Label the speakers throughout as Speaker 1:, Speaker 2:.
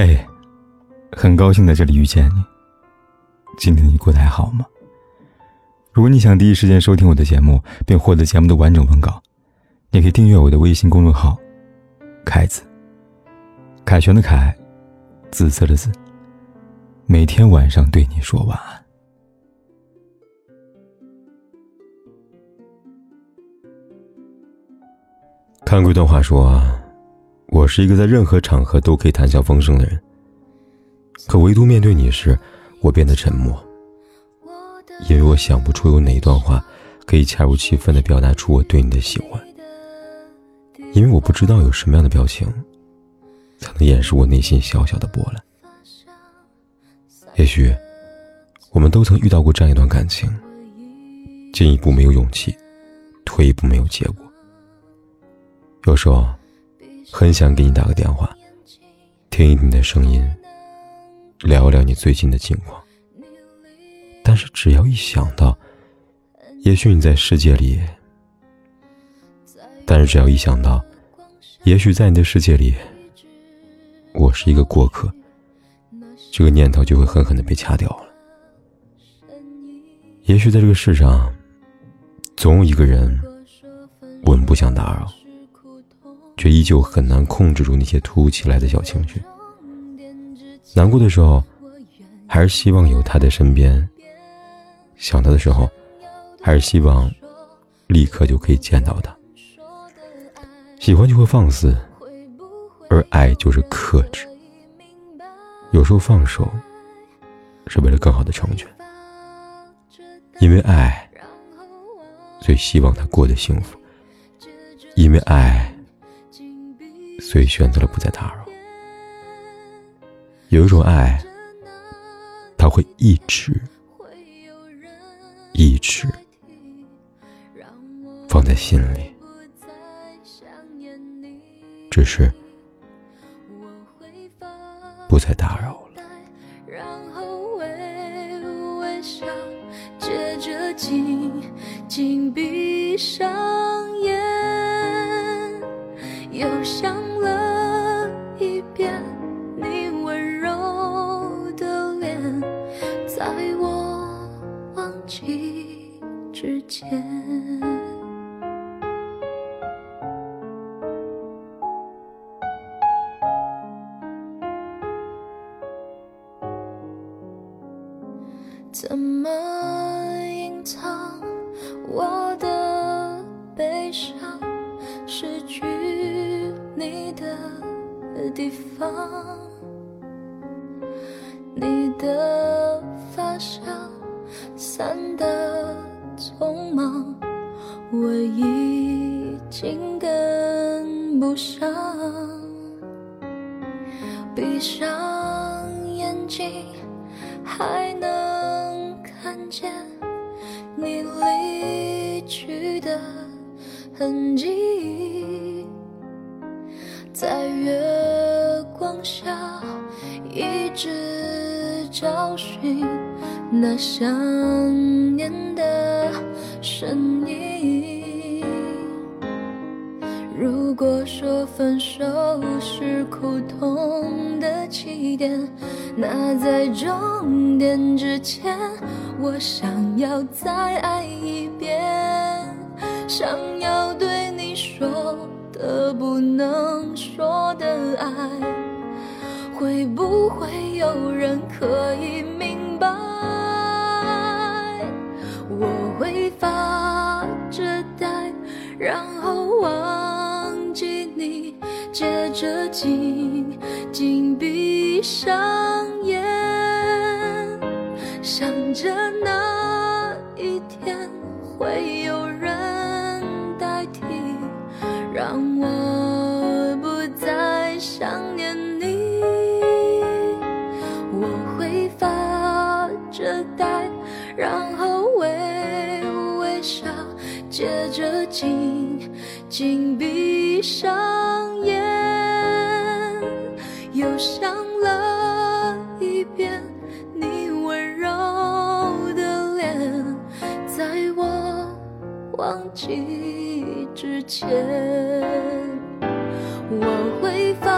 Speaker 1: 嘿，很高兴在这里遇见你。今天你过得还好吗？如果你想第一时间收听我的节目，并获得节目的完整文稿，你可以订阅我的微信公众号“凯子”。凯旋的凯，紫色的紫。每天晚上对你说晚安。
Speaker 2: 看过一段话说，我是一个在任何场合都可以谈笑风生的人，可唯独面对你时，我变得沉默。因为我想不出有哪一段话可以恰如其分的表达出我对你的喜欢，因为我不知道有什么样的表情，才能掩饰我内心小小的波澜。也许，我们都曾遇到过这样一段感情，进一步没有勇气，退一步没有结果。有时候，很想给你打个电话，听一听你的声音，聊聊你最近的近况。但是只要一想到，也许你在世界里，但是只要一想到，也许在你的世界里，我是一个过客，这个念头就会狠狠的被掐掉了。也许在这个世上，总有一个人，我们不想打扰，却依旧很难控制住那些突如其来的小情绪。难过的时候，还是希望有他在身边。想他的时候，还是希望立刻就可以见到他。喜欢就会放肆，而爱就是克制。有时候放手，是为了更好的成全。因为爱，所以希望他过得幸福；因为爱，所以选择了不再打扰。有一种爱，他会一直。一直放在心里，只是不再打扰了。
Speaker 3: 然后微微笑，接着紧紧闭上怎么隐藏我的悲伤？失去你的地方，你的发香散的。匆忙，我已经跟不上。闭上眼睛，还能看见你离去的痕迹，在月光下一直那想念的。声音。如果说分手是苦痛的起点，那在终点之前，我想要再爱一遍，想要对你说的不能说的爱，会不会有人可以明白？会发着呆，然后忘记你，接着紧紧闭上眼，想着那一天会有人代替，让我不再想念你。我会发着呆，然后。接着紧紧闭上眼，又想了一遍你温柔的脸，在我忘记之前，我会发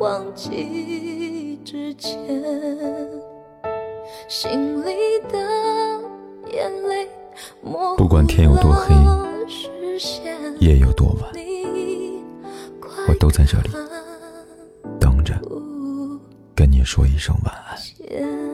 Speaker 3: 忘记之前，心里的眼泪模糊
Speaker 1: 不管天有多黑
Speaker 3: 了视线
Speaker 1: 夜有多晚，我都在这里等着跟你说一声晚安。
Speaker 3: 见。